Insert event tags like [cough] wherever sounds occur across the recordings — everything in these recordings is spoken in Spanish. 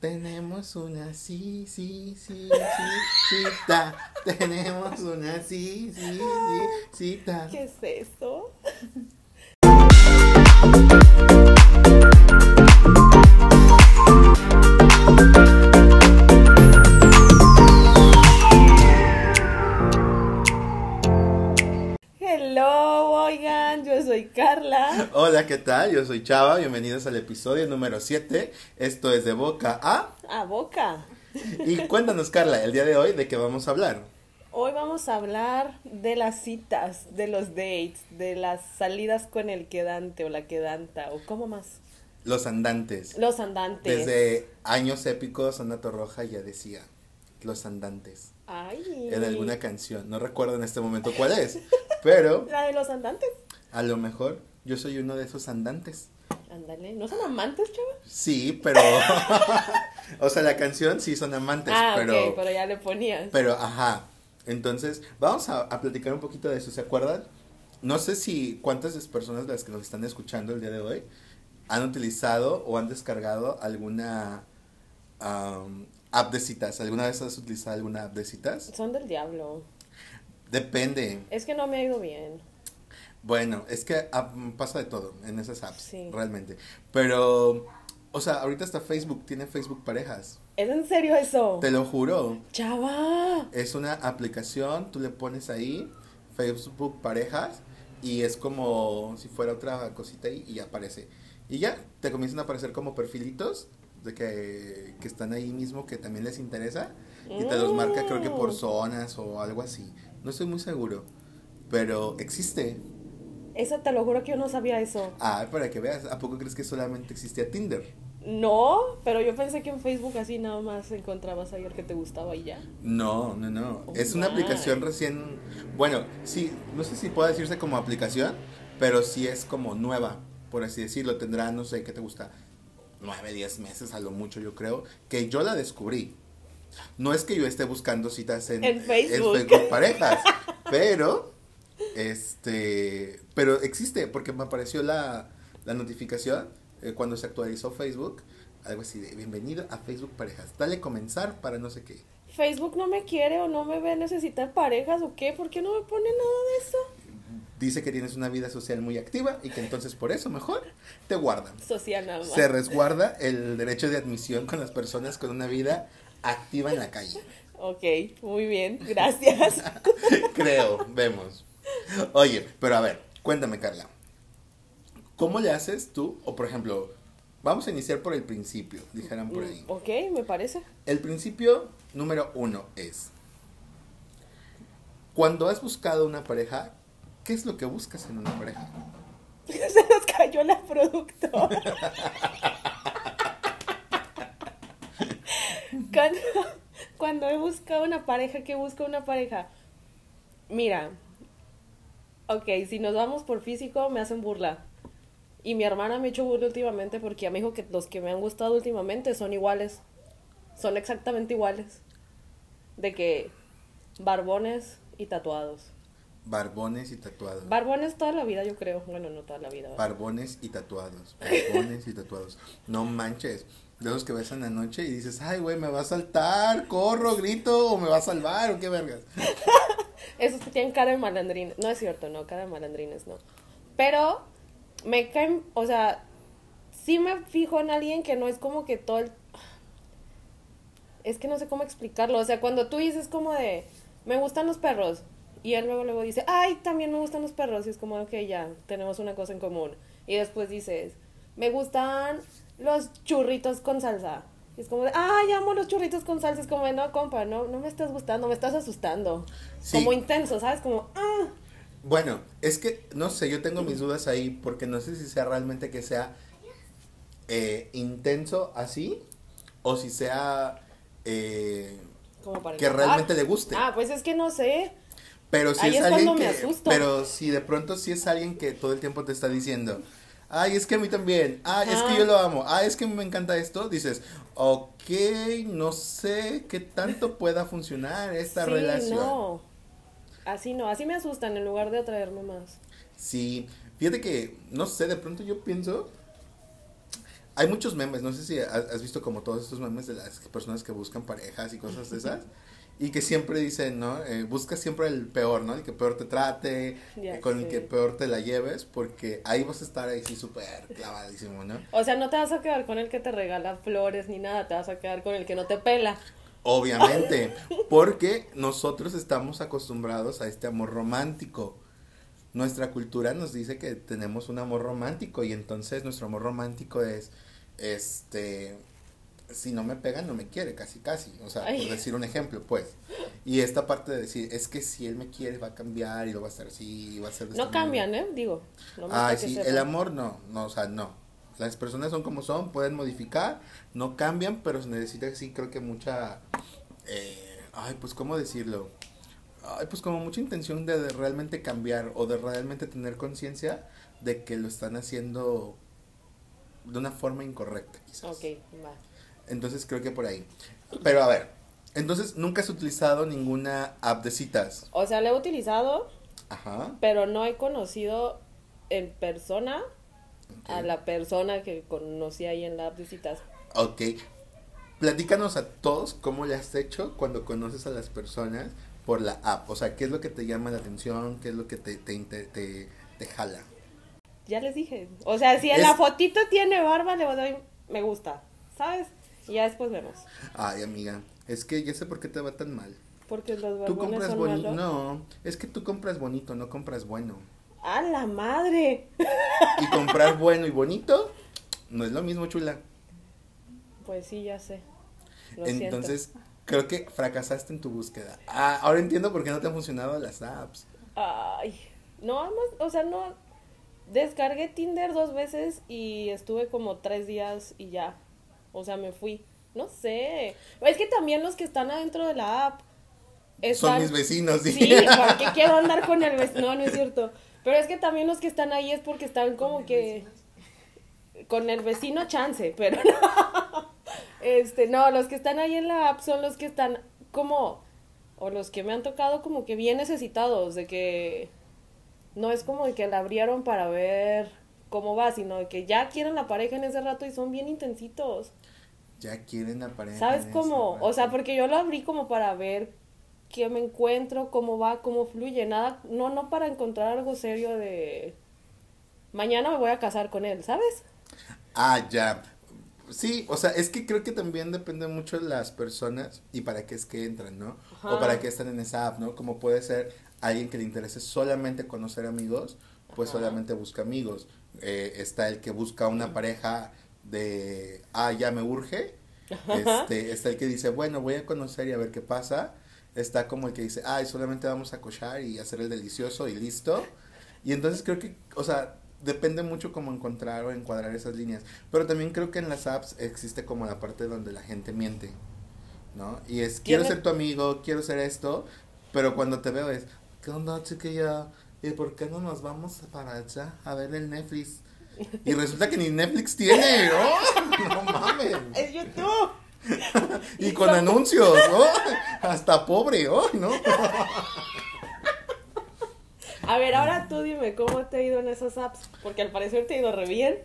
Tenemos una sí, sí, sí, sí, cita. Tenemos una sí, sí, sí, cita. ¿Qué es eso? Hola, ¿qué tal? Yo soy Chava, bienvenidos al episodio número 7. Esto es de boca a... A boca. Y cuéntanos, Carla, el día de hoy, ¿de qué vamos a hablar? Hoy vamos a hablar de las citas, de los dates, de las salidas con el quedante o la quedanta, o cómo más. Los andantes. Los andantes. Desde años épicos, Ana Torroja ya decía, los andantes. Ay. En alguna canción, no recuerdo en este momento cuál es, pero [laughs] La de los andantes. a lo mejor yo soy uno de esos andantes. Ándale, ¿no son amantes, chava? Sí, pero... [laughs] o sea, la canción sí son amantes, ah, pero... ok, pero ya le ponías. Pero, ajá. Entonces, vamos a, a platicar un poquito de eso, ¿se acuerdan? No sé si cuántas personas de las que nos están escuchando el día de hoy han utilizado o han descargado alguna am, app de citas. ¿Alguna vez has utilizado alguna app de citas? Son del diablo. Depende. Es que no me ha ido bien. Bueno, es que pasa de todo en esas apps, Sí. realmente. Pero, o sea, ahorita hasta Facebook tiene Facebook Parejas. ¿Es en serio eso? Te lo juro. Chava. Es una aplicación, tú le pones ahí Facebook Parejas y es como si fuera otra cosita ahí y aparece. Y ya, te comienzan a aparecer como perfilitos de que, que están ahí mismo que también les interesa y te los marca creo que por Mm. zonas o algo así. No estoy muy seguro, pero existe. Eso te lo juro que yo no sabía eso. Ah, para que veas, ¿a poco crees que solamente existía Tinder? No, pero yo pensé que en Facebook así nada más encontrabas el que te gustaba y ya. No, no, no. Oh, es una my. aplicación recién. Bueno, sí, no sé si puede decirse como aplicación, pero sí es como nueva, por así decirlo. Tendrá, no sé, ¿qué te gusta? Nueve, diez meses a lo mucho, yo creo. Que yo la descubrí. No es que yo esté buscando citas en, En Facebook. Facebook parejas, [laughs] pero. Este. Pero existe, porque me apareció la, la notificación eh, cuando se actualizó Facebook. Algo así de bienvenido a Facebook Parejas. Dale comenzar para no sé qué. Facebook no me quiere o no me ve necesitar parejas o qué, ¿por qué no me pone nada de eso? dice que tienes una vida social muy activa y que entonces por eso mejor te guardan. Social nada más. Se resguarda el derecho de admisión con las personas con una vida activa en la calle. Ok, muy bien, gracias. [laughs] Creo, vemos. Oye, pero a ver, cuéntame Carla. ¿Cómo le haces tú? O por ejemplo, vamos a iniciar por el principio, dijeran por ahí. ok, me parece. El principio número uno es, cuando has buscado una pareja, ¿qué es lo que buscas en una pareja? [laughs] Se nos cayó la productora. [laughs] cuando, cuando he buscado una pareja, ¿qué busco una pareja? Mira, ok, si nos vamos por físico, me hacen burla. Y mi hermana me ha hecho burla últimamente porque ya me dijo que los que me han gustado últimamente son iguales. Son exactamente iguales. De que barbones y tatuados. Barbones y tatuados. Barbones toda la vida, yo creo. Bueno, no toda la vida. ¿verdad? Barbones y tatuados. Barbones y tatuados. No manches. De los que ves en la noche y dices, ay, güey, me va a saltar, corro, grito, o me va a salvar, o qué vergas. Esos que tienen cara de malandrines. No es cierto, no, cara de malandrines, no. Pero me caen, o sea, sí me fijo en alguien que no es como que todo el... Es que no sé cómo explicarlo. O sea, cuando tú dices como de, me gustan los perros. Y él luego, luego dice, ay, también me gustan los perros. Y es como, ok, ya, tenemos una cosa en común. Y después dices, me gustan los churritos con salsa. Es como de, ay, amo los churritos con salsa. Es como, de, no, compa, no, no me estás gustando, me estás asustando. Sí. Como intenso, ¿sabes? Como, ah. Bueno, es que, no sé, yo tengo mis dudas ahí, porque no sé si sea realmente que sea eh, intenso así, o si sea eh, Como para que realmente le guste. Ah, pues es que no sé. Pero si Ahí es, es alguien que, me asusto. pero si de pronto si es alguien que todo el tiempo te está diciendo, ay, es que a mí también, ay, es que yo lo amo, ay, es que me encanta esto, dices, ok, no sé qué tanto pueda funcionar esta sí, relación. no. Así no, así me asustan en lugar de atraerme más. Sí, fíjate que, no sé, de pronto yo pienso, hay muchos memes, no sé si has visto como todos estos memes de las personas que buscan parejas y cosas de esas. [laughs] Y que siempre dicen, ¿no? Eh, busca siempre el peor, ¿no? El que peor te trate, eh, con el que peor te la lleves, porque ahí vas a estar ahí sí súper clavadísimo, ¿no? O sea, no te vas a quedar con el que te regala flores ni nada, te vas a quedar con el que no te pela. Obviamente, porque nosotros estamos acostumbrados a este amor romántico. Nuestra cultura nos dice que tenemos un amor romántico y entonces nuestro amor romántico es, este, si no me pega no me quiere, casi casi, o sea, Ay. por decir un ejemplo, pues. Y esta parte de decir, es que si él me quiere va a cambiar y lo va a hacer así, y va a ser No esta manera. cambian, ¿eh? Digo. No Ay, sí, el amor no, no, o sea, no. Las personas son como son, pueden modificar, no cambian, pero se necesita, sí, creo que mucha, eh, ay, pues, ¿cómo decirlo? Ay, pues como mucha intención de, de realmente cambiar o de realmente tener conciencia de que lo están haciendo de una forma incorrecta, quizás. Ok, va. Entonces creo que por ahí. Pero a ver, entonces nunca has utilizado ninguna app de citas. O sea, lo he utilizado, Ajá. pero no he conocido en persona a la persona que conocí ahí en la app de citas. Ok. Platícanos a todos cómo le has hecho cuando conoces a las personas por la app. O sea, ¿qué es lo que te llama la atención? ¿Qué es lo que te, te, te, te- te jala? Ya les dije. O sea, si en Es- la fotito tiene barba, le doy me gusta, ¿sabes? Y ya después vemos. Ay, amiga, es que ya sé por qué te va tan mal. Porque los Tú compras son bonito. malos. No, es que tú compras bonito, no compras bueno. ¡A la madre! Y comprar bueno y bonito no es lo mismo, chula. Pues sí, ya sé. Lo Entonces, creo que fracasaste en tu búsqueda. Ah, ahora entiendo por qué no te han funcionado las apps. Ay. No, además, o sea, no. Descargué Tinder dos veces y estuve como tres días y ya. O sea, me fui. No sé. Es que también los que están adentro de la app. Son mis vecinos, sí. Sí, porque quiero andar con el vecino. No, no es cierto. Pero es que también los que están ahí es porque están como que. Con el vecino chance, pero no. Este, no, los que están ahí en la app son los que están como. O los que me han tocado como que bien necesitados, de que. No es como de que la abrieron para ver cómo va, sino de que ya quieren la pareja en ese rato y son bien intensitos. Ya quieren la pareja. ¿Sabes cómo? O sea, porque yo lo abrí como para ver qué me encuentro, cómo va, cómo fluye, nada, no, no para encontrar algo serio de mañana me voy a casar con él, ¿sabes? Ah, ya. Sí, o sea, es que creo que también depende mucho de las personas y para qué es que entran, ¿no? O para qué están en esa app, ¿no? Como puede ser alguien que le interese solamente conocer amigos, pues Ajá. solamente busca amigos. Eh, está el que busca una pareja de, ah, ya me urge. Este, está el que dice, bueno, voy a conocer y a ver qué pasa. Está como el que dice, ay, solamente vamos a cochar y hacer el delicioso y listo. Y entonces creo que, o sea, depende mucho cómo encontrar o encuadrar esas líneas. Pero también creo que en las apps existe como la parte donde la gente miente, ¿no? Y es, quiero ser tu amigo, quiero ser esto, pero cuando te veo es, ¿qué onda, chiquilla? ¿Y por qué no nos vamos para allá a ver el Netflix? Y resulta que ni Netflix tiene, ¿no? [laughs] No mames. Es YouTube. [laughs] Y con anuncios, ¿no? Hasta pobre, ¿oh? ¿no? [laughs] A ver, ahora tú dime cómo te ha ido en esas apps, porque al parecer te ha ido re bien.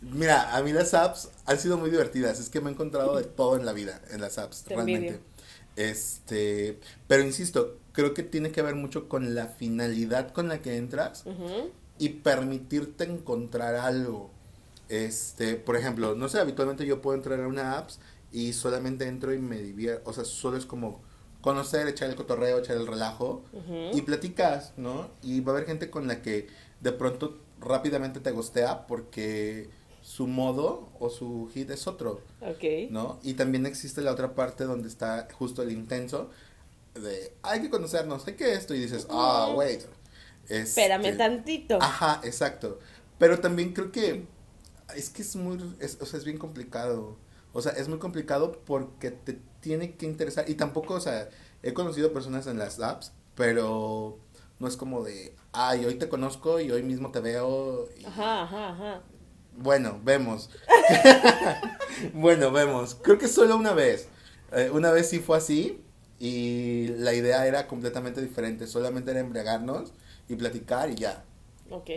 Mira, a mí las apps han sido muy divertidas. Es que me he encontrado de todo en la vida, en las apps, Te realmente. envidio. Este, pero insisto, creo que tiene que ver mucho con la finalidad con la que entras Ujú. Y permitirte encontrar algo. Este, por ejemplo, no sé, habitualmente yo puedo entrar a una apps y solamente entro y me divierto, o sea, solo es como conocer, echar el cotorreo, echar el relajo y platicas, ¿no? Y va a haber gente con la que de pronto rápidamente te gostea porque su modo o su hit es otro, Ok. ¿no? Y también existe la otra parte donde está justo el intenso de hay que conocernos, hay que esto y dices, ah, Ujú. wait. Espérame Este, tantito. Ajá, exacto. Pero también creo que es que es muy, es, o sea, es bien complicado. O sea, es muy complicado porque te tiene que interesar. Y tampoco, o sea, he conocido personas en las apps, pero no es como de, ay, hoy te conozco y hoy mismo te veo. y- Ajá, ajá, ajá. Bueno, vemos. [laughs] [laughs] bueno, vemos. Creo que solo una vez. Eh, una vez sí fue así y la idea era completamente diferente. Solamente era embriagarnos y platicar y ya. Ok.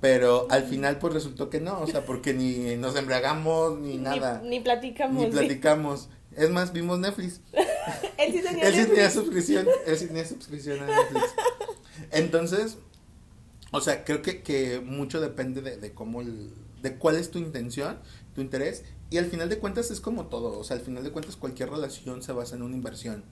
Pero al final pues resultó que no, o sea, porque ni nos embriagamos ni Ni- nada. Ni, platicamos. Ni sí. platicamos. Es más, vimos Netflix. [laughs] Él sí tenía Él sí tenía suscripción. Él sí tenía suscripción a Netflix. Entonces, o sea, creo que, que mucho depende de, de cómo, el- de cuál es tu intención, tu interés. Y al final de cuentas es como todo. O sea, al final de cuentas cualquier relación se basa en una inversión.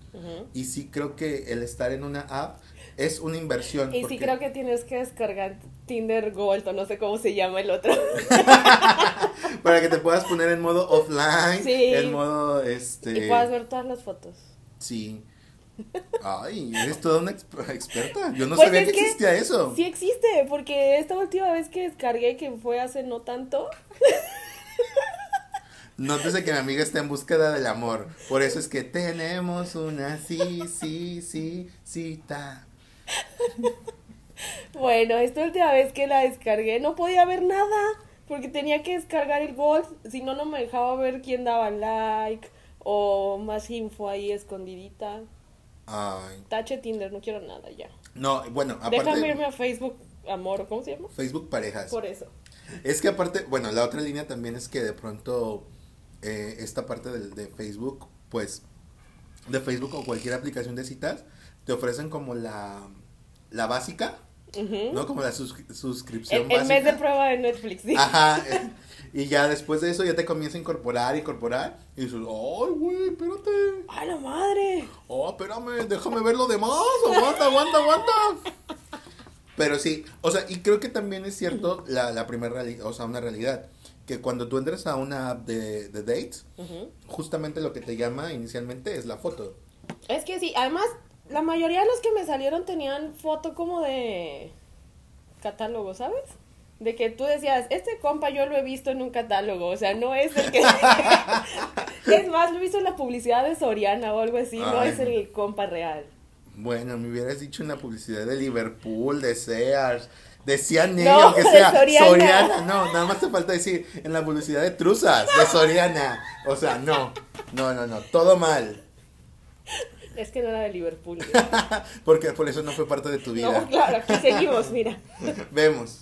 Y sí creo que el estar en una app es una inversión. Y sí creo que tienes que descargar Tinder Gold o no sé cómo se llama el otro. [laughs] Para que te puedas poner en modo offline. Sí. En modo, este... Y puedas ver todas las fotos. Sí. Ay, eres toda una exp- experta. Yo no Pues sabía es que que existía eso. Sí existe, porque esta última vez que descargué, que fue hace no tanto, [laughs] Nótese que mi amiga está en búsqueda del amor. Por eso es que tenemos una sí, sí, sí, cita. [laughs] bueno, esta última vez que la descargué no podía ver nada, porque tenía que descargar el Gold, si no, no me dejaba ver quién daba like o más info ahí escondidita. Ay. Tache Tinder, no quiero nada ya. No, bueno, aparte Déjame irme a Facebook, amor, ¿cómo se llama? Facebook parejas. Por eso. Es que aparte, bueno, la otra línea también es que de pronto eh, esta parte del- de, Facebook, pues, de Facebook o cualquier aplicación de citas, te ofrecen como la, la básica, Ujú. ¿no? Como la sus- suscripción El, el básica. mes de prueba de Netflix, sí. Ajá. [laughs] eh, Y ya después de eso ya te comienza a incorporar, incorporar. Y dices, ay, güey, espérate. ¡A la madre! Oh, espérame, déjame ver lo demás. Aguanta, aguanta, aguanta. Pero sí, o sea, y creo que también es cierto la, la primera realidad, o sea, una realidad. Que cuando tú entras a una app de, de dates, Ujú. justamente lo que te llama inicialmente es la foto. Es que sí, además, la mayoría de los que me salieron tenían foto como de catálogo, ¿sabes? De que tú decías, este compa yo lo he visto en un catálogo, o sea, no es el que... [laughs] es más, lo he visto en la publicidad de Soriana o algo así, no Ay. es el compa real. Bueno, me hubieras dicho una publicidad de Liverpool, de Sears, de No, aunque de sea Soriana. No, nada más te falta decir en la publicidad de Truzas, de Soriana. O sea, no, no, no, no, todo mal. Es que no era de Liverpool. [laughs] Porque por eso no fue parte de tu vida. No, claro, aquí seguimos, mira. [laughs] Vemos.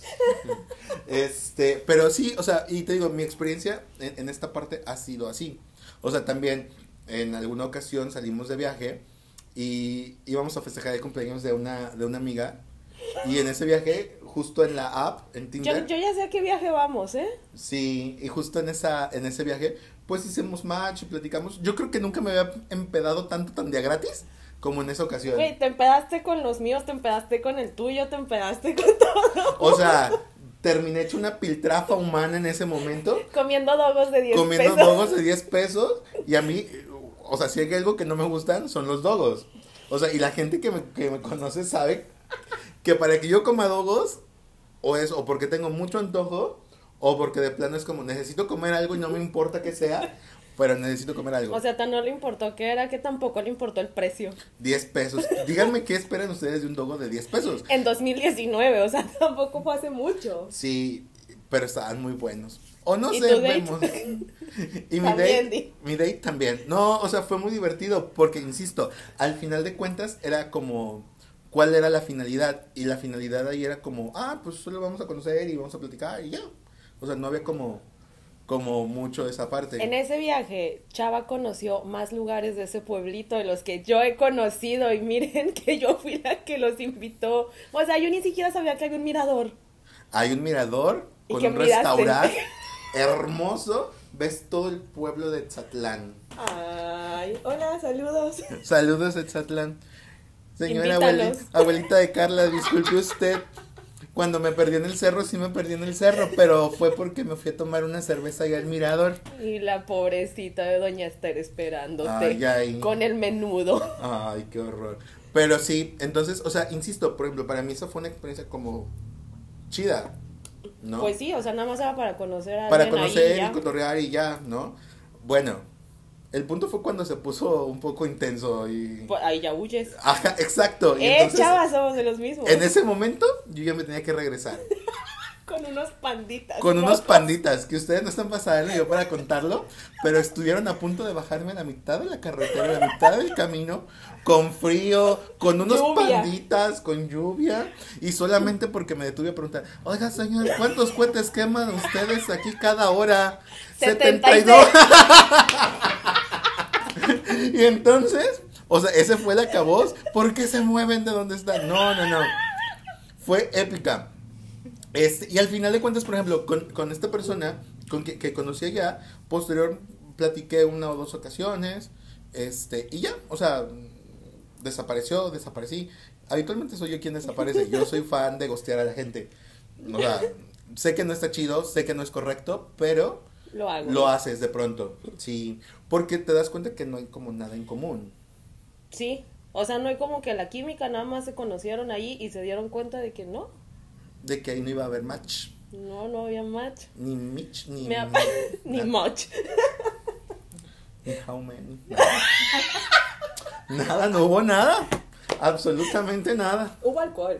Este, pero sí, o sea, y te digo, mi experiencia en, en esta parte ha sido así. O sea, también en alguna ocasión salimos de viaje y íbamos a festejar el cumpleaños de una, de una amiga. Y en ese viaje, justo en la app, en Yo, Tinder, yo ya sé a qué viaje vamos, ¿eh? sí, y justo en esa, en ese viaje, pues hicimos match y platicamos. Yo creo que nunca me había empedado tanto tan de gratis como en esa ocasión. Güey, te empedaste con los míos, te empedaste con el tuyo, te empedaste [laughs] con todo. O sea, terminé hecho una piltrafa humana en ese momento. Comiendo dogos de 10 comiendo pesos. dogos de 10 pesos y a mí, o sea, si hay algo que no me gustan son los dogos. O sea, y la gente que me, que me conoce sabe que para que yo coma dogos, o es o porque tengo mucho antojo, o porque de plano es como necesito comer algo y no me importa que sea, pero necesito comer algo. O sea, tan no le importó que era que tampoco le importó el precio. 10 pesos. Díganme qué esperan ustedes de un dogo de 10 pesos. En 2019, o sea, [laughs] tampoco fue hace mucho. Sí, pero estaban muy buenos. O no ¿Y sé, tu date? vemos. [laughs] Y mi También, date, di. mi date también. No, o sea, fue muy divertido porque, insisto, al final de cuentas era como, ¿cuál era la finalidad? Y la finalidad ahí era como, ah, pues solo vamos a conocer y vamos a platicar y ya. O sea, no había como, como mucho esa parte. En ese viaje, Chava conoció más lugares de ese pueblito de los que yo he conocido. Y miren [laughs] que yo fui la que los invitó. O sea, yo ni siquiera sabía que había un mirador. Hay un mirador ¿Y con un miraste? restaurante [laughs] hermoso. Ves todo el pueblo de Tzatlán. Ay, hola, saludos. Saludos de Tzatlán. Señora Invítalos. abuelita, abuelita de Carla, disculpe usted. [laughs] Cuando me perdí en el cerro, sí me perdí en el cerro, pero fue porque me fui a tomar una cerveza allá al mirador. Y la pobrecita de Doña Esther esperándote Ay, ay. con el menudo. Ay, qué horror. Pero sí, entonces, o sea, insisto, por ejemplo, para mí eso fue una experiencia como chida, ¿no? Pues sí, o sea, nada más era para conocer a para conocer ya. y cotorrear y ya, ¿no? Bueno, el punto fue cuando se puso un poco intenso y... Pues ahí ya huyes. Ajá, exacto. Y Eh, entonces, chavas, somos de los mismos. En ese momento yo ya me tenía que regresar. [laughs] Con unos panditas. Con unos panditas que ustedes no están pasando yo para contarlo, pero estuvieron a punto de bajarme a la mitad de la carretera, a la mitad del camino, con frío, con unos Lluvia. panditas, con lluvia, y solamente porque me detuve a preguntar, oiga señor, ¿cuántos cohetes queman ustedes aquí cada hora? 76. [laughs] y entonces, o sea, ese fue el acabose. ¿Por qué se mueven de donde están? No, no, no. Fue épica. Este, y al final de cuentas, por ejemplo, con, con esta persona con que, que conocí allá, posterior platiqué una o dos ocasiones, este, y ya, o sea, desapareció, desaparecí. Habitualmente soy yo quien desaparece. Yo soy fan de gostear a la gente. O sea, sé que no está chido, sé que no es correcto, pero Lo hago. lo haces de pronto. Sí, porque te das cuenta que no hay como nada en común. Sí. O sea, no hay como que la química, nada más se conocieron ahí y se dieron cuenta de que no. De que ahí no iba a haber match. No, no había match. Ni Mitch, ni. Me ha- [laughs] Ni much. Ni how many. Nada, no hubo nada. Absolutamente nada. Hubo alcohol.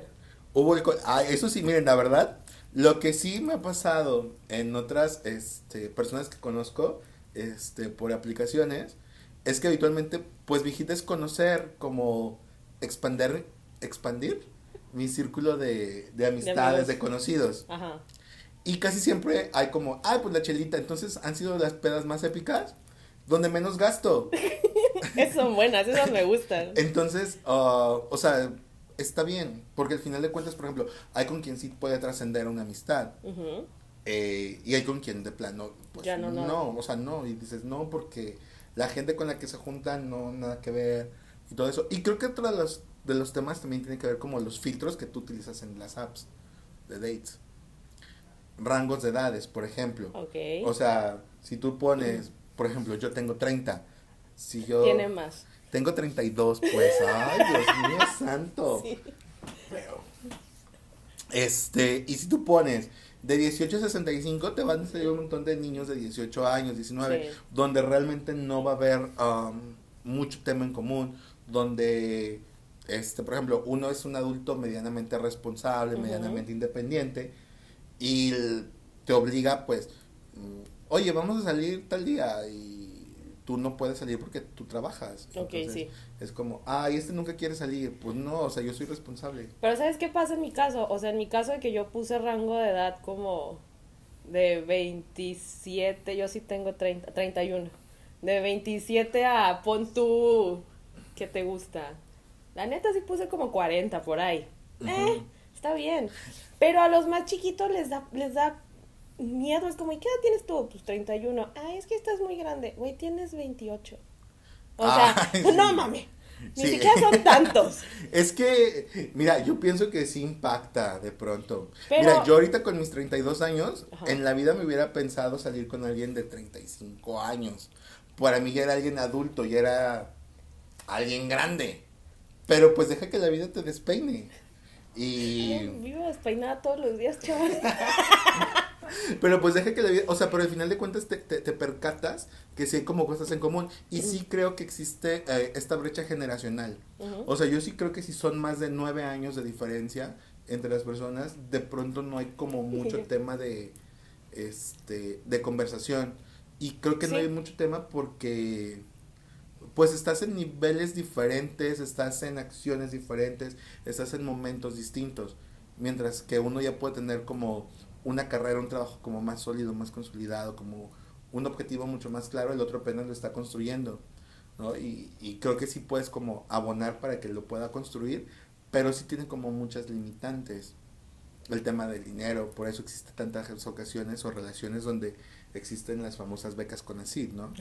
Hubo alcohol. Ah, eso sí, miren, la verdad, lo que sí me ha pasado en otras este, personas que conozco este, por aplicaciones es que habitualmente, pues, mi hijita es conocer, como expander, expandir mi círculo de, de amistades, de conocidos. Ajá. Y casi siempre hay como, ay, pues la chelita. Entonces han sido las pedas más épicas donde menos gasto. [laughs] Esas son buenas, esas me gustan. Entonces, ah, o sea, está bien. Porque al final de cuentas, por ejemplo, hay con quien sí puede trascender una amistad. Eh, y hay con quien de plano, pues Ya no, no, no. o sea, no. Y dices, no, porque la gente con la que se juntan no, nada que ver. Y todo eso. Y creo que otro de los, de los temas también tiene que ver como los filtros que tú utilizas en las apps de dates. Rangos de edades, por ejemplo. Ok. O sea, si tú pones, por ejemplo, yo tengo 30. Si yo Tiene más. Tengo 32, pues, ay, Dios mío [laughs] santo. Sí. Este, y si tú pones de 18 a 65, te van a salir un montón de niños de 18 años, 19, Sí. donde realmente no va a haber um, mucho tema en común, donde, este, por ejemplo, uno es un adulto medianamente responsable, medianamente independiente, y te obliga, pues, mm, oye, vamos a salir tal día, y tú no puedes salir porque tú trabajas. Ok, Entonces, sí. Es como, ay, este nunca quiere salir. Pues no, o sea, yo soy responsable. Pero ¿sabes qué pasa en mi caso? O sea, en mi caso de que yo puse rango de edad como de 27, yo sí tengo 30, 31. De 27 a pon tú, ¿qué te gusta? La neta sí puse como 40 por ahí. Eh, está bien. Pero a los más chiquitos les da, les da miedo. Es como, ¿y qué edad tienes tú? Pues 31. Ay, es que estás muy grande. Güey, tienes 28. O sea, Ay, [laughs] sí. no mames. Ni Sí. siquiera son tantos. [laughs] Es que, mira, yo pienso que sí impacta de pronto. Pero- Mira, yo ahorita con mis 32 años, Ajá. en la vida me hubiera pensado salir con alguien de 35 años. Para mí ya era alguien adulto, ya era alguien grande. Pero pues deja que la vida te despeine. Y... Vivo despeinada todos los días, chaval. [laughs] Pero pues deja que la vida, o sea, pero al final de cuentas te, te, te percatas que sí hay como cosas en común. Y sí creo que existe eh, esta brecha generacional. O sea, yo sí creo que si son más de nueve años de diferencia entre las personas, de pronto no hay como mucho tema de, este, de conversación. Y creo que no hay mucho tema porque, pues estás en niveles diferentes, estás en acciones diferentes, estás en momentos distintos. Mientras que uno ya puede tener como una carrera, un trabajo como más sólido, más consolidado, como un objetivo mucho más claro, el otro apenas lo está construyendo. ¿no? Y, y creo que sí puedes como abonar para que lo pueda construir, pero sí tiene como muchas limitantes. El tema del dinero, por eso existen tantas ocasiones o relaciones donde existen las famosas becas con ACID, ¿no?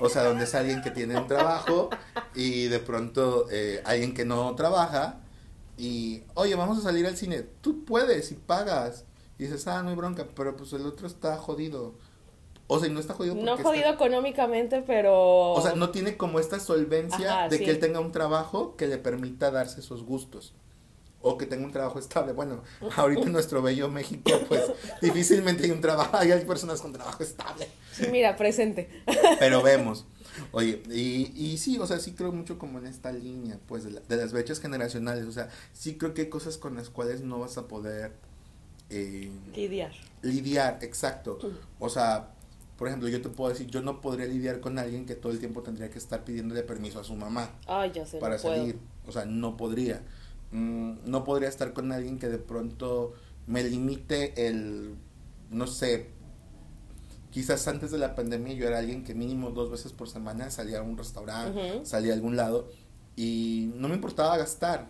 O sea, donde es alguien que tiene un trabajo y de pronto eh, alguien que no trabaja y, oye, vamos a salir al cine, tú puedes y pagas. Y dices, ah, no hay bronca, pero pues el otro está jodido. O sea, y no está jodido No está- jodido económicamente, pero... o sea, no tiene como esta solvencia Ajá, de sí. que él tenga un trabajo que le permita darse esos gustos. O que tenga un trabajo estable. Bueno, [laughs] ahorita en nuestro bello México, pues [laughs] difícilmente hay un trabajo, hay personas con trabajo estable. Sí, Mira, presente. [laughs] Pero vemos. Oye, y, y sí, o sea, sí creo mucho como en esta línea, pues, de, la- de las brechas generacionales. O sea, sí creo que hay cosas con las cuales no vas a poder eh, Lidiar. lidiar, exacto. O sea, por ejemplo, yo te puedo decir, yo no podría lidiar con alguien que todo el tiempo tendría que estar pidiéndole permiso a su mamá Ay, ya sé, para no puedo. salir. O sea, no podría. Mm, no podría estar con alguien que de pronto me limite el, no sé, quizás antes de la pandemia yo era alguien que mínimo dos veces por semana salía a un restaurante, salía a algún lado y no me importaba gastar,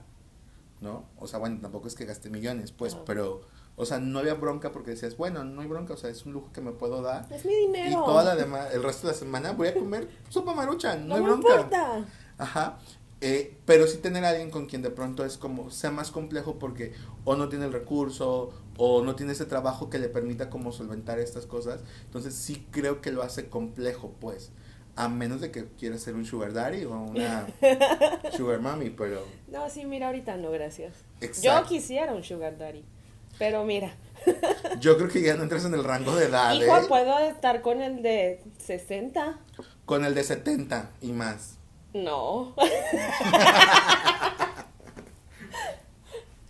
¿no? O sea, bueno, tampoco es que gasté millones, pues, pero, o sea, no había bronca porque decías, bueno, no hay bronca, o sea, es un lujo que me puedo dar. Es mi dinero. Y toda la demás, el resto de la semana voy a comer [laughs] sopa maruchan, no, No, hay me bronca. importa. Ajá. Eh, pero sí tener a alguien con quien de pronto es como sea más complejo porque o no tiene el recurso o no tiene ese trabajo que le permita como solventar estas cosas. Entonces sí creo que lo hace complejo, pues. A menos de que quiera ser un sugar daddy o una [laughs] sugar mommy, pero... No, sí, mira, ahorita no, gracias. Yo quisiera un sugar daddy. Pero mira, [laughs] Yo creo que ya no entras en el rango de edad, hijo, ¿eh? puedo estar con el de 60. Con el de 70 y más. No. [laughs]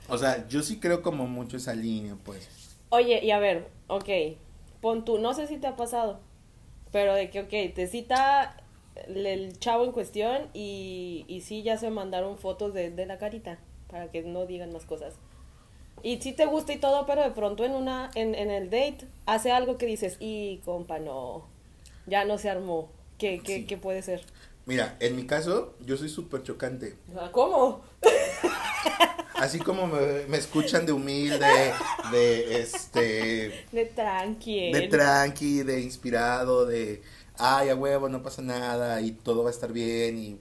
O sea, yo sí creo como mucho esa línea, pues. Oye, y a ver, ok, pon tú, no sé si te ha pasado, pero de que, ok, te cita el, el chavo en cuestión y, y sí ya se mandaron fotos de, de la carita, para que no digan más cosas. Y sí te gusta y todo, pero de pronto en una, en, en el date, hace algo que dices, y compa, no, ya no se armó. ¿Qué, qué, Sí. qué puede ser? Mira, en mi caso, yo soy súper chocante. ¿Cómo? [laughs] Así como me, me escuchan de humilde, de este, De tranqui. de tranqui, de inspirado, de ay, a huevo, no pasa nada y todo va a estar bien y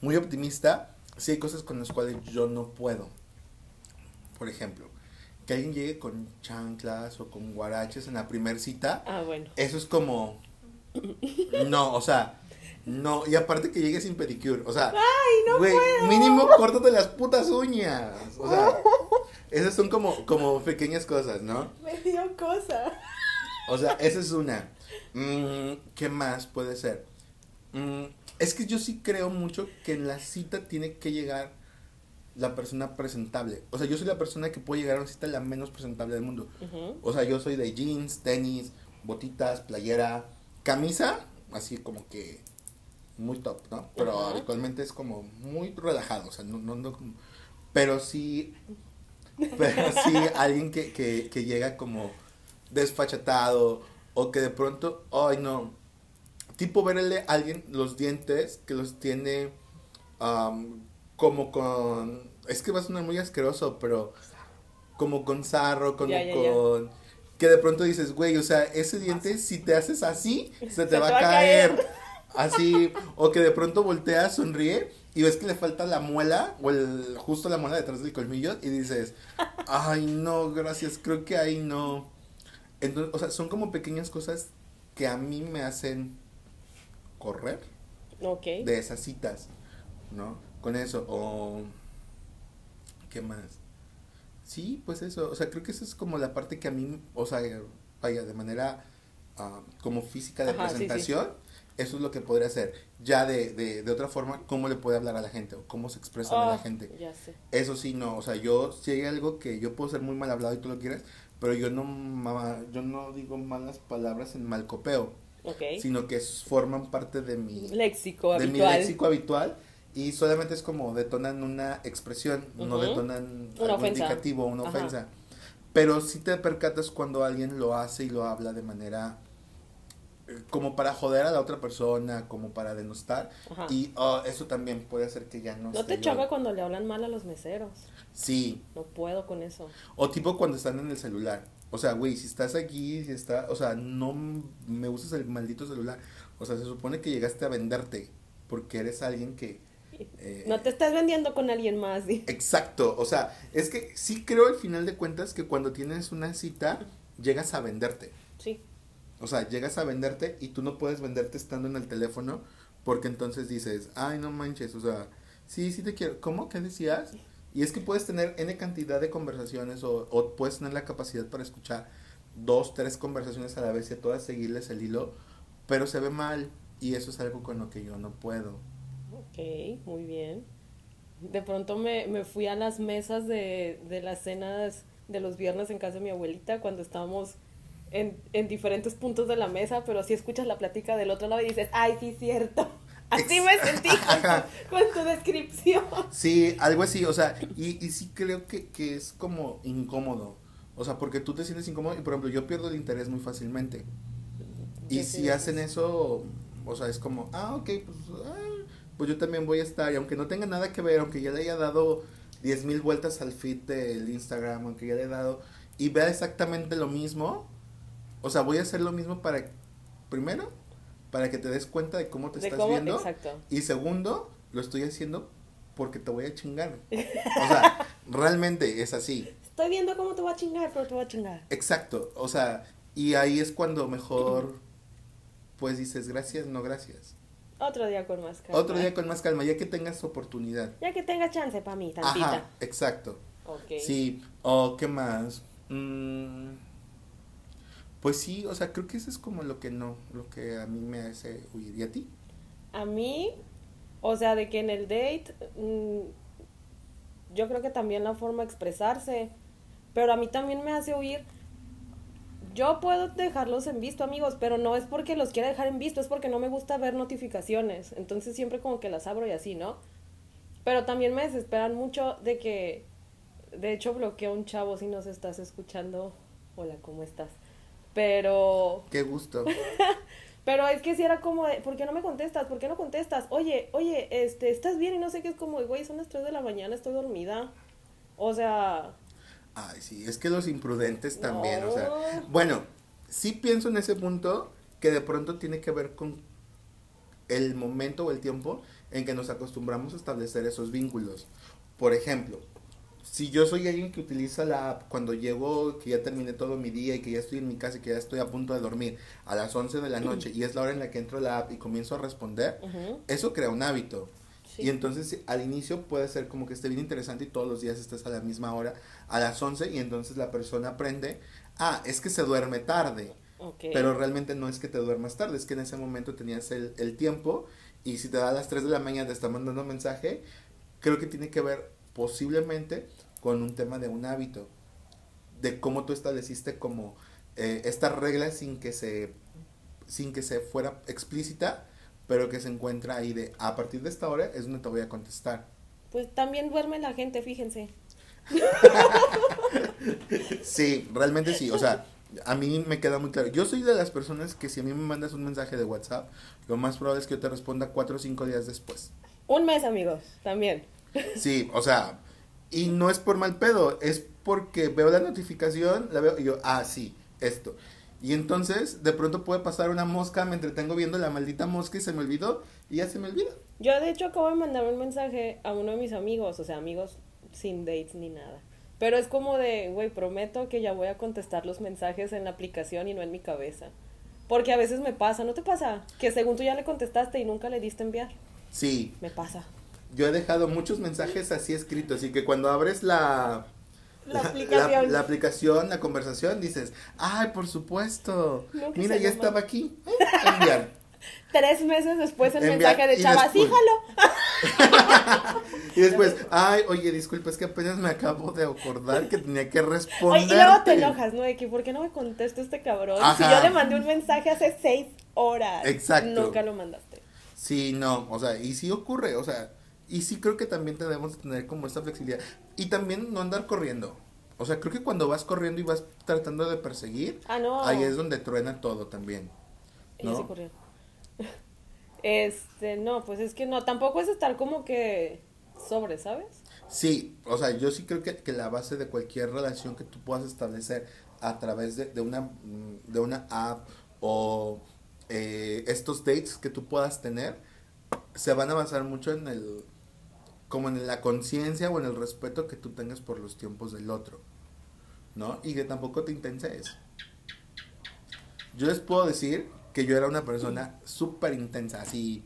muy optimista, sí hay cosas con las cuales yo no puedo. Por ejemplo, que alguien llegue con chanclas o con guaraches en la primer cita, Ah, bueno. eso es como no, o sea, no, y aparte que llegue sin pedicure, o sea, ¡Ay, no puedo! mínimo córtate las putas uñas. O sea, [laughs] esas son como como pequeñas cosas, ¿no? Me dio cosa. O sea, esa es una. Mm, ¿Qué más puede ser? Mm, es que yo sí creo mucho que en la cita tiene que llegar la persona presentable. O sea, yo soy la persona que puede llegar a una cita la menos presentable del mundo. O sea, yo soy de jeans, tenis, botitas, playera, camisa, así como que muy top, ¿no? Pero habitualmente es como muy relajado, o sea, no, no, no como- pero sí, [laughs] pero sí alguien que, que, que llega como desfachatado o que de pronto, ay no, tipo verle a alguien los dientes que los tiene am, como con, es que va a sonar muy asqueroso, pero como con sarro, como Ya, ya, ya. con... Que de pronto dices, güey, o sea, ese diente, si te haces así, se te va a caer. [laughs] Así, o que de pronto volteas, sonríe y ves que le falta la muela, o el, justo la muela detrás del colmillo, y dices, ay, no, gracias, creo que ahí no. Entonces, o sea, son como pequeñas cosas que a mí me hacen correr Ok. de esas citas, ¿no? Con eso, o... ¿Qué más? Sí, pues eso, o sea, creo que esa es como la parte que a mí, o sea, vaya, de manera ah, como física de Ajá, sí, sí. presentación, eso es lo que podría hacer. Ya de, de, de otra forma, ¿cómo le puede hablar a la gente? O cómo se expresa a Ah, la gente. Ya sé. Eso sí, no, o sea, yo, si hay algo que yo puedo ser muy mal hablado y tú lo quieras, pero yo no, ma- yo no digo malas palabras en mal copeo, Ok. sino que forman parte de mi, Léxico de mi léxico habitual y solamente es como detonan una expresión, no detonan Una algo indicativo, una Ajá. ofensa. Pero sí te percatas cuando alguien lo hace y lo habla de manera eh, como para joder a la otra persona, como para denostar. Ajá. Y oh, eso también puede hacer que ya no No te choca cuando le hablan mal a los meseros. Sí, No puedo con eso. o tipo cuando están en el celular. O sea, güey, si estás aquí, si está, o sea, no me usas el maldito celular. O sea, se supone que llegaste a venderte porque eres alguien que eh, No te estás vendiendo con alguien más. Exacto, o sea, es que sí creo al final de cuentas que cuando tienes una cita llegas a venderte. Sí. O sea, llegas a venderte y tú no puedes venderte estando en el teléfono porque entonces dices, ay, no manches, o sea, sí, sí te quiero. ¿Cómo? ¿Qué decías? Y es que puedes tener N cantidad de conversaciones o, o puedes tener la capacidad para escuchar dos, tres conversaciones a la vez y a todas seguirles el hilo, pero se ve mal y eso es algo con lo que yo no puedo. Ok, muy bien. De pronto me, me fui a las mesas de, de las cenas de los viernes en casa de mi abuelita cuando estábamos en, en diferentes puntos de la mesa, pero si escuchas la plática del otro lado y dices, ay, sí, cierto. [laughs] Así me sentí con tu, [laughs] con tu descripción. Sí, algo así, o sea, y, y sí creo que, que es como incómodo. O sea, porque tú te sientes incómodo y, por ejemplo, yo pierdo el interés muy fácilmente. Y Yo si hacen eso, o sea, es como, ah, ok, pues, ah, pues yo también voy a estar. Y aunque no tenga nada que ver, aunque ya le haya dado diez mil vueltas al feed del Instagram, aunque ya le he dado, y vea exactamente lo mismo, o sea, voy a hacer lo mismo para, primero, para que te des cuenta de cómo te De estás cómo, viendo. exacto. Y segundo, lo estoy haciendo porque te voy a chingar. [laughs] O sea, realmente es así. Estoy viendo cómo te va a chingar, pero te va a chingar. Exacto. O sea, y ahí es cuando mejor, pues dices gracias, no gracias. Otro día con más calma. Otro día con más calma, ya que tengas oportunidad. Ya que tenga chance para mí, tantita. Ajá, exacto. Ok. Sí, o qué más. Mm, pues sí, o sea, creo que eso es como lo que no, lo que a mí me hace huir. ¿Y a ti? A mí, o sea, de que en el date, mm, yo creo que también la forma de expresarse, pero a mí también me hace huir. Yo puedo dejarlos en visto, amigos, pero no es porque los quiera dejar en visto, es porque no me gusta ver notificaciones. Entonces siempre como que las abro y así, ¿no? Pero también me desesperan mucho de que, de hecho, bloqueo a un chavo si nos estás escuchando. Hola, ¿cómo estás? Pero Qué gusto. [laughs] pero es que si era como de, ¿por qué no me contestas? ¿Por qué no contestas? Oye, oye, este, ¿estás bien? Y no sé qué es como, güey, son las 3 de la mañana, estoy dormida. O sea, Ay, sí, es que los imprudentes también, o sea. No. Bueno, sí pienso en ese punto que de pronto tiene que ver con el momento o el tiempo en que nos acostumbramos a establecer esos vínculos. Por ejemplo, si yo soy alguien que utiliza la app cuando llego, que ya terminé todo mi día y que ya estoy en mi casa y que ya estoy a punto de dormir a las 11 de la noche y es la hora en la que entro a la app y comienzo a responder, eso crea un hábito. Sí. Y entonces al inicio puede ser como que esté bien interesante y todos los días estés a la misma hora, a las 11, y entonces la persona aprende, ah, es que se duerme tarde, pero realmente no es que te duermas tarde, es que en ese momento tenías el, el tiempo y si te da a las 3 de la mañana te está mandando mensaje, creo que tiene que ver posiblemente con un tema de un hábito, de cómo tú estableciste como eh, esta regla sin que se sin que se fuera explícita, pero que se encuentra ahí de a partir de esta hora es donde te voy a contestar. Pues también duerme la gente, fíjense. Sí, realmente sí, o sea, a mí me queda muy claro. Yo soy de las personas que si a mí me mandas un mensaje de WhatsApp, lo más probable es que yo te responda cuatro o cinco días después. Un mes, amigos, también. Sí, o sea, y no es por mal pedo, es porque veo la notificación, la veo y yo, ah, sí, esto. Y entonces, de pronto puede pasar una mosca, me entretengo viendo la maldita mosca y se me olvidó, y ya se me olvida. Yo, de hecho, acabo de mandar un mensaje a uno de mis amigos, o sea, amigos sin dates ni nada. Pero es como de, güey, prometo que ya voy a contestar los mensajes en la aplicación y no en mi cabeza. Porque a veces me pasa, ¿no te pasa? Que según tú ya le contestaste y nunca le diste enviar. Sí, Me pasa. yo he dejado muchos mensajes así escritos, y que cuando abres la, La aplicación. la aplicación, la conversación, dices, ay, por supuesto, No, mira, ya estaba aquí, Eh, enviar. [laughs] Tres meses después el Enviar mensaje de Chava, sí, después- jalo. [laughs] Y después, ay, oye, disculpa, es que apenas me acabo de acordar que tenía que responder. Y luego te enojas, ¿no? De que, ¿por qué no me contesta este cabrón? Si yo le mandé un mensaje hace seis horas. Exacto. Nunca lo mandaste. Sí, no, o sea, y sí ocurre, o sea, y sí creo que también debemos tener como esta flexibilidad. Y también no andar corriendo. O sea, creo que cuando vas corriendo y vas tratando de perseguir, Ah, no. ahí es donde truena todo también. ¿no? sí corrió. [laughs] Este, no, pues es que no, tampoco es estar como que sobre, ¿sabes? Sí, o sea, yo sí creo que, que la base de cualquier relación que tú puedas establecer a través de, de una, mm, de una app o eh, estos dates que tú puedas tener, se van a basar mucho en el, como en la conciencia o en el respeto que tú tengas por los tiempos del otro, ¿no? Y que tampoco te intenses. Yo les puedo decir que yo era una persona súper intensa, así,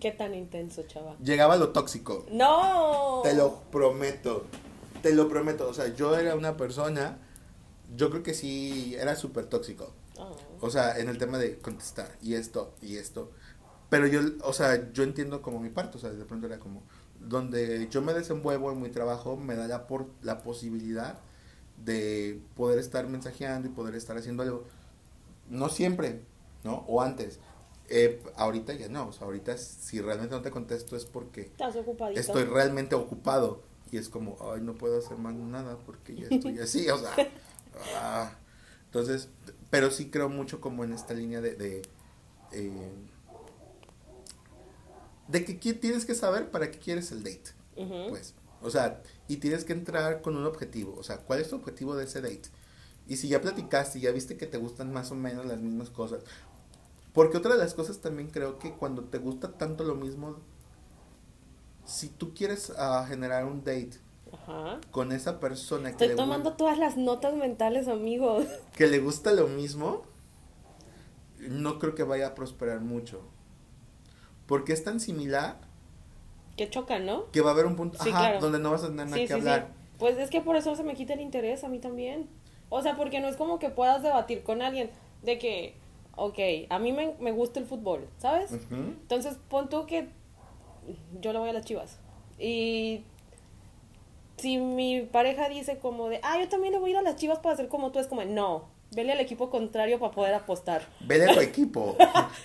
Qué tan intenso, chava. llegaba a lo tóxico. No. Te lo prometo. Te lo prometo. O sea, yo era una persona. Yo creo que sí era súper tóxico. Oh. O sea, en el tema de contestar y esto y esto. Pero yo, o sea, yo entiendo como mi parte. O sea, de pronto era como. Donde yo me desenvuelvo en mi trabajo, me da la, por, la posibilidad de poder estar mensajeando y poder estar haciendo algo. No siempre, ¿no? O antes. Eh, ahorita ya no, o sea, ahorita si realmente no te contesto es porque Estás ocupadito. estoy realmente ocupado y es como, ay, no puedo hacer más nada porque ya estoy así, o sea, [laughs] ah. entonces, pero sí creo mucho como en esta línea de, de, eh, de que tienes que saber para qué quieres el date, pues, o sea, y tienes que entrar con un objetivo, o sea, ¿cuál es tu objetivo de ese date? Y si ya platicaste y ya viste que te gustan más o menos las mismas cosas, porque otra de las cosas también creo que cuando te gusta tanto lo mismo, si tú quieres ah, generar un date Ajá. con esa persona que Estoy le, gu- tomando todas las notas mentales, amigos. que le gusta lo mismo, no creo que vaya a prosperar mucho. Porque es tan similar Que chocan, ¿no? que va a haber un punto Sí, ajá, claro. donde no vas a tener nada Sí, que sí, hablar. Pues es que por eso se me quita el interés a mí también. O sea, porque no es como que puedas debatir con alguien de que, ok, a mí me, me gusta el fútbol, ¿sabes? Entonces pon tú que yo le voy a las chivas. Y si mi pareja dice como de, ah, yo también le voy a ir a las chivas para ser como tú, es como, no, vele al equipo contrario para poder apostar. Vele a tu [laughs] equipo.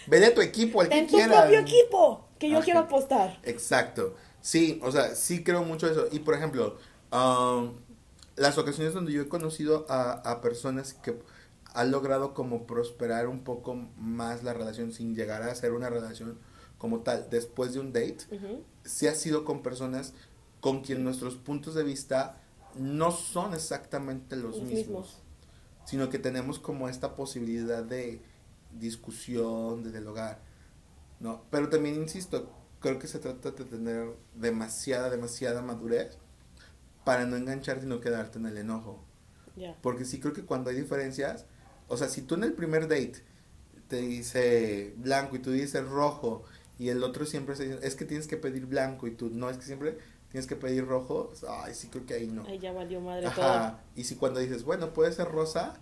Vele a tu equipo, al que Ten tu quieras. propio equipo, que yo Ajá. quiero apostar. Exacto. Sí, o sea, sí creo mucho eso. Y por ejemplo, um, las ocasiones donde yo he conocido a, a personas que han logrado como prosperar un poco más la relación sin llegar a ser una relación como tal después de un date, sí ha sido con personas con quien nuestros puntos de vista no son exactamente los, Los mismos, mismos. Sino que tenemos como esta posibilidad de discusión, de dialogar, ¿no? Pero también insisto, creo que se trata de tener demasiada, demasiada madurez para no engancharte y no quedarte en el enojo. Ya. Porque sí creo que cuando hay diferencias, o sea, si tú en el primer date te dice blanco y tú dices rojo y el otro siempre se dice, es que tienes que pedir blanco y tú no, es que siempre tienes que pedir rojo, ay, sí creo que ahí no. Ay, ya valió madre todo. Ajá. Y si cuando dices, bueno, puede ser rosa,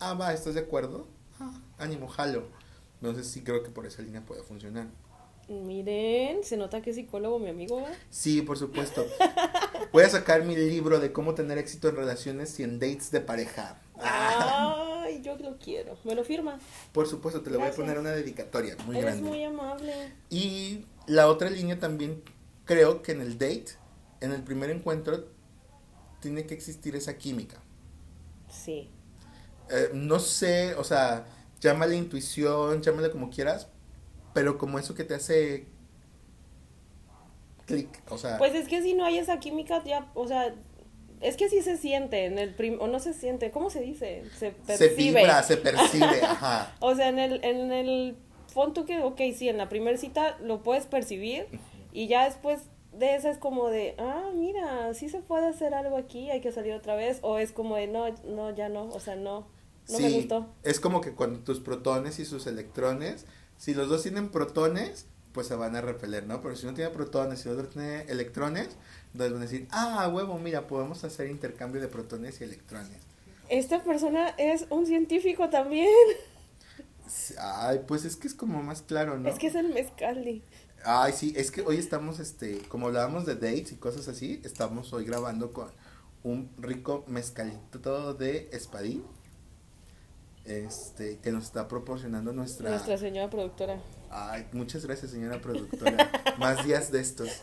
ah, va, ¿estás de acuerdo? Ah, ánimo, jalo. Entonces sí creo que por esa línea puede funcionar. Miren, se nota que es psicólogo mi amigo. ¿va? Sí, por supuesto. Voy a sacar mi libro de cómo tener éxito en relaciones y en dates de pareja. Ay, yo lo quiero. ¿Me lo firma? por supuesto, te le voy a poner una dedicatoria muy Eres grande. muy amable. Y la otra línea también creo que en el date, en el primer encuentro, tiene que existir esa química. Sí. Eh, no sé, o sea, llámale intuición, llámale como quieras, pero como eso que te hace clic, o sea, Pues es que si no hay esa química, ya, o sea, es que sí se siente en el prim o no se siente, ¿cómo se dice? Se se percibe. vibra, se [laughs] percibe, ajá. O sea, en el, en el, tú que, ok, sí, en la primera cita lo puedes percibir y ya después de esa es como de, ah, mira, sí se puede hacer algo aquí, hay que salir otra vez, o es como de, no, no, ya no, o sea, no, no me gustó. Es como que cuando tus protones y sus electrones, si los dos tienen protones, pues se van a repeler, ¿no? Pero si uno tiene protones y el otro tiene electrones, entonces van a decir, ah, huevo, mira, podemos hacer intercambio de protones y electrones. Esta persona es un científico también. Ay, pues es que es como más claro, ¿no? Es que es el mezcali. Ay, sí, es que hoy estamos, este, como hablábamos de dates y cosas así, estamos hoy grabando con un rico mezcalito de espadín, este, que nos está proporcionando nuestra... Nuestra señora productora. Ay, muchas gracias, señora productora. [laughs] Más días de estos. [laughs]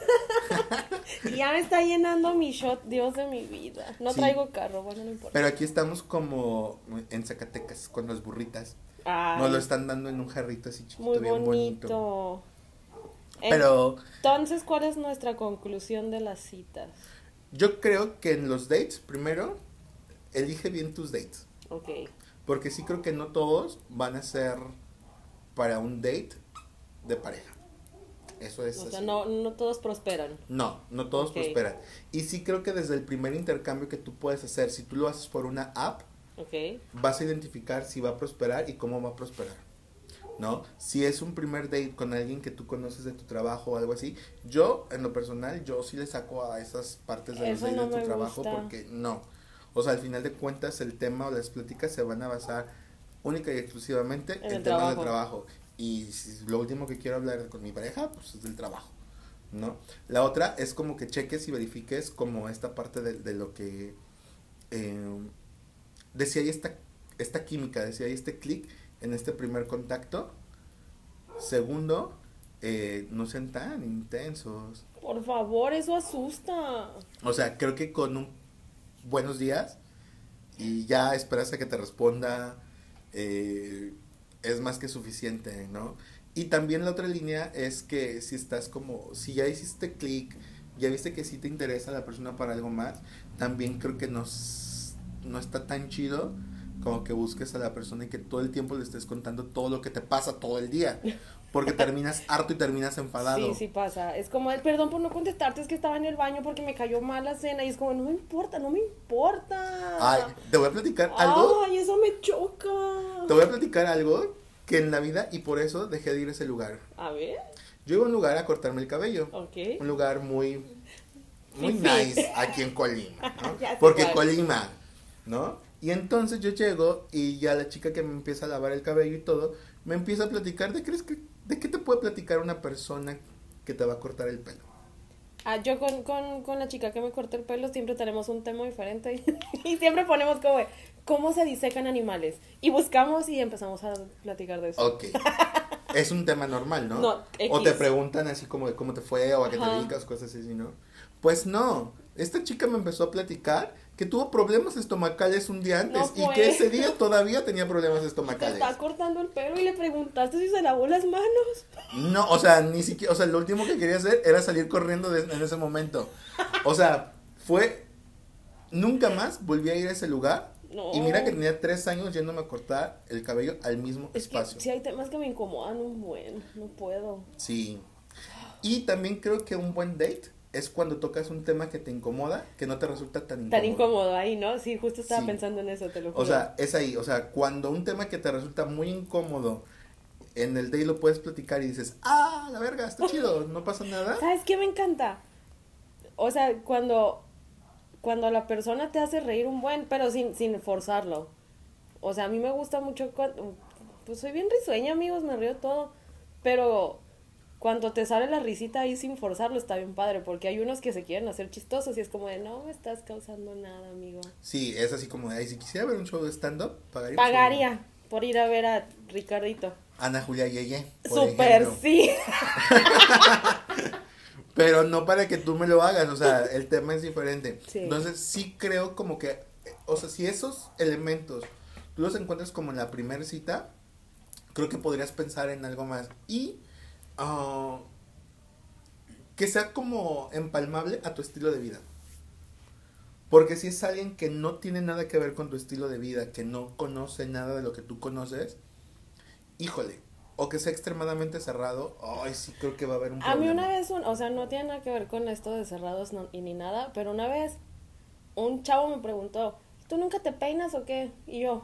Ya me está llenando mi shot, Dios de mi vida. No Sí. traigo carro, bueno, no importa. Pero aquí estamos como en Zacatecas con las burritas. Ay, Nos lo están dando en un jarrito así chiquito, muy bien bonito. bonito. Pero Entonces, ¿cuál es nuestra conclusión de las citas? yo creo que en los dates, primero, elige bien tus dates. Ok. Porque sí creo que no todos van a ser para un date de pareja. Eso es O sea, no, no todos prosperan. No, no todos prosperan. Y sí creo que desde el primer intercambio que tú puedes hacer, si tú lo haces por una app, vas a identificar si va a prosperar y cómo va a prosperar. ¿No? Si es un primer date con alguien que tú conoces de tu trabajo o algo así, yo, en lo personal, yo sí le saco a esas partes de los Eso dates no de tu trabajo gusta. porque no. O sea, al final de cuentas, el tema o las pláticas se van a basar única y exclusivamente En el temas de trabajo. trabajo. Y si lo último que quiero hablar con mi pareja, pues es del trabajo. ¿No? La otra es como que cheques y verifiques como esta parte de, de lo que eh, de si hay esta, esta química, de si hay este clic en este primer contacto. Segundo, eh, no sean tan intensos. Por favor, eso asusta. O sea, creo que con un buenos días y ya esperas a que te responda eh, es más que suficiente, ¿no? Y también la otra línea es que si estás como, si ya hiciste clic, ya viste que sí te interesa la persona para algo más, también creo que no, no está tan chido como que busques a la persona y que todo el tiempo le estés contando todo lo que te pasa todo el día. Porque [laughs] terminas harto y terminas enfadado. Sí, sí pasa. Es como, perdón por no contestarte, es que estaba en el baño porque me cayó mal la cena. Y es como, no me importa, no me importa. Ay, te voy a platicar algo. Ay, eso me choca. Te voy a platicar algo que en la vida y por eso dejé de ir a ese lugar. A ver, Yo iba a un lugar a cortarme el cabello. ok. Un lugar muy muy nice aquí en Colima, [laughs] Porque. Colima, ¿no? Y entonces yo llego y ya la chica que me empieza a lavar el cabello y todo, me empieza a platicar de crees que de qué te puede platicar una persona que te va a cortar el pelo. Ah, yo con, con, con la chica que me corta el pelo siempre tenemos un tema diferente y [laughs] siempre ponemos como, ¿cómo se disecan animales? Y buscamos y empezamos a platicar de eso. Ok. [laughs] es un tema normal, ¿no? No, o te preguntan así como de cómo te fue o a qué te Ajá. dedicas, cosas así, ¿no? Pues no. Esta chica me empezó a platicar que tuvo problemas estomacales un día antes No, y que ese día todavía tenía problemas Te estomacales. está cortando el pelo y le preguntaste si se lavó las manos. No, o sea, ni siquiera, o sea, lo último que quería hacer era salir corriendo de- en ese momento. O sea, fue, nunca más volví a ir a ese lugar. No. Y mira que tenía tres años yéndome a cortar el cabello al mismo Es que espacio. si hay temas que me incomodan un buen, no puedo. Sí. Y también creo que un buen date es cuando tocas un tema que te incomoda, que no te resulta tan incómodo. Tan incómodo ahí, ¿no? Sí, justo estaba Sí. pensando en eso, te lo juro. O sea, es ahí, o sea, cuando un tema que te resulta muy incómodo en el date lo puedes platicar y dices, ah, la verga, está [laughs] chido, no pasa nada. ¿Sabes qué me encanta? O sea, cuando, cuando la persona te hace reír un buen, pero sin, sin forzarlo. O sea, a mí me gusta mucho cuando... Pues soy bien risueña, amigos, me río todo. Pero cuando te sale la risita ahí sin forzarlo está bien padre, porque hay unos que se quieren hacer chistosos y es como de, no me estás causando nada, amigo. Sí, es así como de, "Ay, si quisiera ver un show de stand-up, pagaría. un show". Pagaría por ir a ver a Ricardito. Ana Julia Yeye. Super sí. [laughs] Pero no para que tú me lo hagas, o sea, el tema es diferente. Sí. Entonces, sí creo como que, o sea, si esos elementos tú los encuentras como en la primera cita, creo que podrías pensar en algo más. Y ah, que sea como empalmable a tu estilo de vida. Porque si es alguien que no tiene nada que ver con tu estilo de vida, que no conoce nada de lo que tú conoces, híjole, o que sea extremadamente cerrado, ay, sí creo que va a haber un A mí problema. una vez, un- o sea, no tiene nada que ver con esto de cerrados no- y ni nada, pero una vez un chavo me preguntó, ¿tú nunca te peinas o qué? Y yo,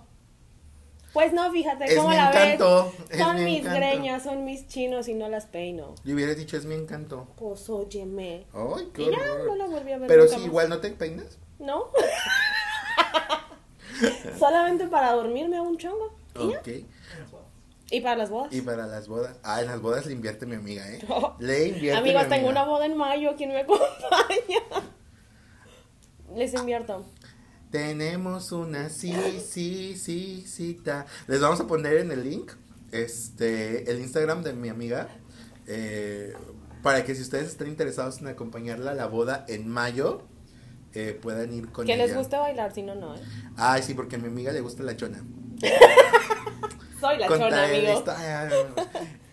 pues no, fíjate, Es ¿cómo la encanto, ves? es Son mi mis encanto. greñas, son mis chinos y no las peino. Yo hubiera dicho, es mi encanto. Pues óyeme. Ay, qué Y ya, no la volví a ver Pero si más. igual no te peinas. ¿No? [laughs] Solamente para dormirme a un chongo. Ok. Y para las bodas. Y para las bodas. Ah, en las bodas le invierte mi amiga, ¿eh? No. Le invierte Amigos, mi tengo una boda en mayo, ¿quién me acompaña? Les invierto. Tenemos una sí, sí, sí, cita. Les vamos a poner en el link este el Instagram de mi amiga. eh, para que si ustedes están interesados en acompañarla a la boda en mayo, eh, puedan ir con Que ella. les guste bailar, si no, no, ¿eh? Ay, sí, porque a mi amiga le gusta la chona. [laughs] Soy la Conta chona, amigo. style.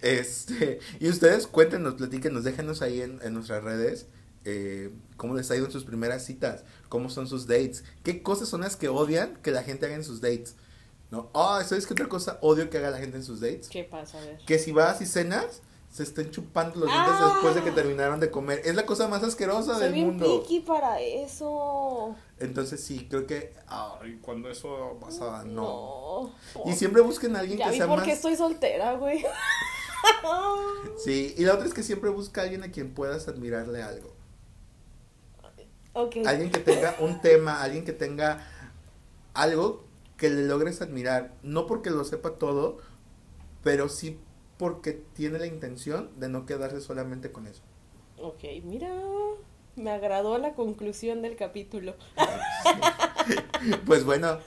Este, y ustedes cuéntenos, platíquenos, déjenos ahí en, en nuestras redes eh, cómo les ha ido en sus primeras citas, cómo son sus dates, qué cosas son las que odian que la gente haga en sus dates. ¿No? Ah, ¿sabes qué otra cosa odio que haga la gente en sus dates? ¿Qué pasa? A ver. Que si vas y cenas, se estén chupando los dientes Ah. después de que terminaron de comer. Es la cosa más asquerosa Soy del bien mundo. picky para eso. Entonces sí, creo que, ay, cuando eso pasa, no. No. Y siempre busquen a alguien Ya que vi sea por más... estoy soltera, güey. Sí, y la otra es que siempre busca a alguien a quien puedas admirarle algo. Alguien que tenga un tema, alguien que tenga algo que le logres admirar. No porque lo sepa todo, pero sí porque tiene la intención de no quedarse solamente con eso. Ok, mira. Me agradó la conclusión del capítulo. [laughs] Pues bueno,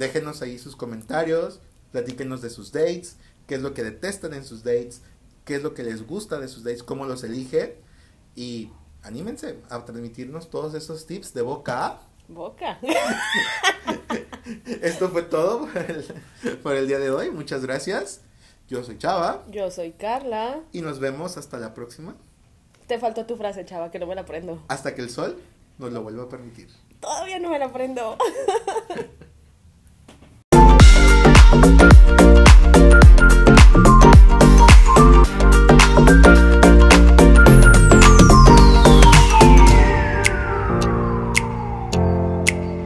Déjenos ahí sus comentarios, platíquenos de sus dates, qué es lo que detestan en sus dates, qué es lo que les gusta de sus dates, cómo los elige y anímense a transmitirnos todos esos tips de boca a Boca. [laughs] Esto fue todo por el, por el día de hoy. Muchas gracias. Yo soy Chava Yo soy Carla. y nos vemos hasta la próxima. Te faltó tu frase, chava, que no me la aprendo. Hasta que el sol nos lo vuelva a permitir. Todavía no me la aprendo. [laughs]